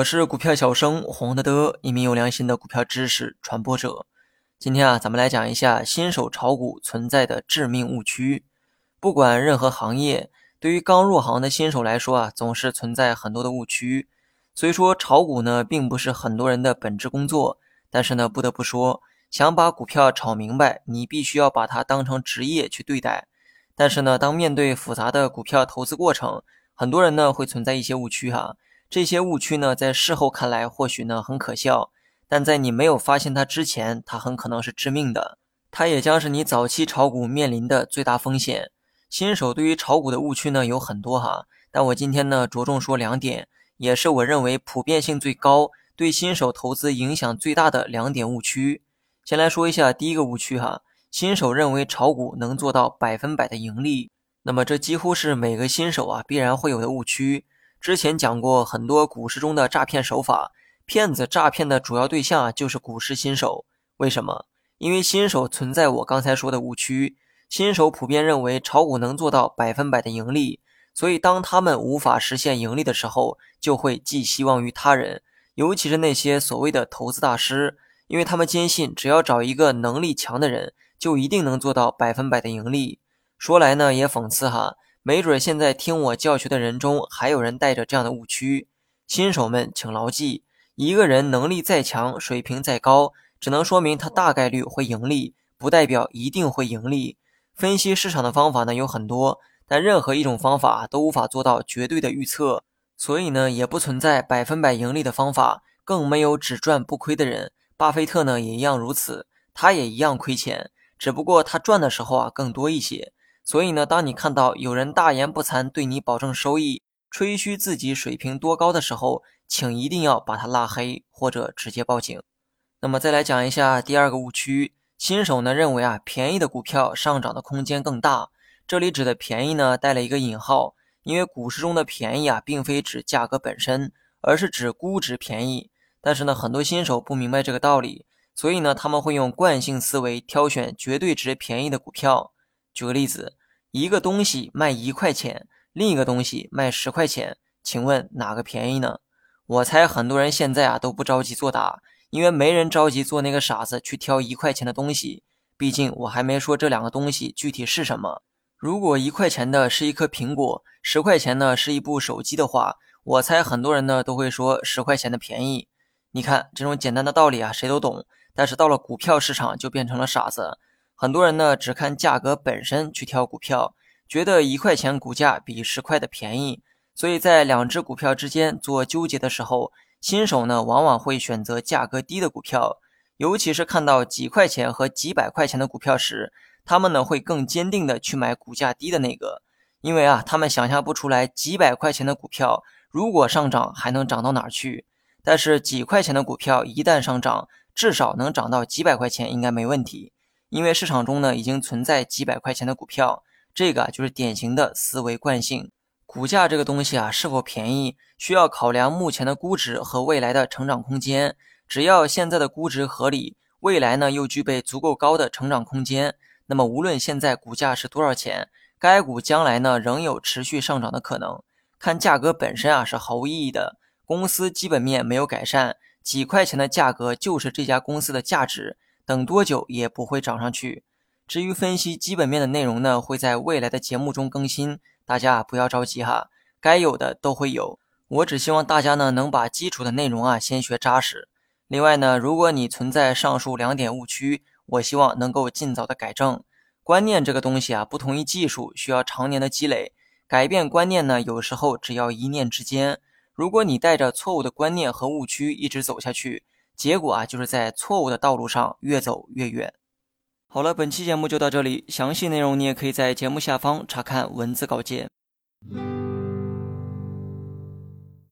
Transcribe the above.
我是股票小生黄德德，一名有良心的股票知识传播者。今天啊，咱们来讲一下新手炒股存在的致命误区。不管任何行业，对于刚入行的新手来说啊，总是存在很多的误区。所以说，炒股呢，并不是很多人的本职工作。但是呢，不得不说，想把股票炒明白，你必须要把它当成职业去对待。但是呢，当面对复杂的股票投资过程，很多人呢会存在一些误区哈。这些误区呢，在事后看来或许呢很可笑。但在你没有发现它之前，它很可能是致命的，它也将是你早期炒股面临的最大风险。新手对于炒股的误区呢有很多哈，但我今天呢着重说两点，也是我认为普遍性最高、对新手投资影响最大的两点误区。先来说一下第一个误区哈，新手认为炒股能做到百分百的盈利，那么这几乎是每个新手啊必然会有的误区。之前讲过很多股市中的诈骗手法。骗子诈骗的主要对象，就是股市新手。为什么？因为新手存在我刚才说的误区。新手普遍认为炒股能做到百分百的盈利，所以当他们无法实现盈利的时候，就会寄希望于他人，尤其是那些所谓的投资大师，因为他们坚信只要找一个能力强的人，就一定能做到百分百的盈利。说来呢，也讽刺哈，没准现在听我教学的人中，还有人带着这样的误区。新手们，请牢记。一个人能力再强，水平再高，只能说明他大概率会盈利，不代表一定会盈利。分析市场的方法呢有很多，但任何一种方法都无法做到绝对的预测，所以呢也不存在百分百盈利的方法，更没有只赚不亏的人。巴菲特呢也一样如此，他也一样亏钱，只不过他赚的时候啊更多一些。所以呢，当你看到有人大言不惭对你保证收益，吹嘘自己水平多高的时候，请一定要把他拉黑或者直接报警。那么再来讲一下第二个误区，新手呢认为啊便宜的股票上涨的空间更大。这里指的便宜呢带了一个引号，因为股市中的便宜啊并非指价格本身，而是指估值便宜。但是呢很多新手不明白这个道理，所以呢他们会用惯性思维挑选绝对值便宜的股票。举个例子，一个东西卖一块钱，另一个东西卖十块钱，请问哪个便宜呢？我猜很多人现在啊都不着急作答，因为没人着急做那个傻子去挑一块钱的东西。毕竟我还没说这两个东西具体是什么。如果一块钱的是一颗苹果，十块钱呢是一部手机的话，我猜很多人呢都会说十块钱的便宜。你看这种简单的道理啊，谁都懂。但是到了股票市场就变成了傻子。很多人呢只看价格本身去挑股票，觉得一块钱股价比十块的便宜。所以在两只股票之间做纠结的时候，新手呢往往会选择价格低的股票，尤其是看到几块钱和几百块钱的股票时，他们呢会更坚定的去买股价低的那个，因为啊他们想象不出来几百块钱的股票如果上涨还能涨到哪儿去，但是几块钱的股票一旦上涨，至少能涨到几百块钱应该没问题，因为市场中呢已经存在几百块钱的股票，这个就是典型的思维惯性。股价这个东西啊，是否便宜，需要考量目前的估值和未来的成长空间。只要现在的估值合理，未来呢又具备足够高的成长空间，那么无论现在股价是多少钱，该股将来呢仍有持续上涨的可能。看价格本身啊是毫无意义的，公司基本面没有改善，几块钱的价格就是这家公司的价值，等多久也不会涨上去。至于分析基本面的内容呢，会在未来的节目中更新。大家不要着急哈，该有的都会有。我只希望大家呢能把基础的内容啊先学扎实。另外呢，如果你存在上述两点误区，我希望能够尽早的改正。观念这个东西啊，不同于技术，需要常年的积累。改变观念呢，有时候只要一念之间。如果你带着错误的观念和误区一直走下去，结果啊就是在错误的道路上越走越远。好了，本期节目就到这里。详细内容你也可以在节目下方查看文字稿件。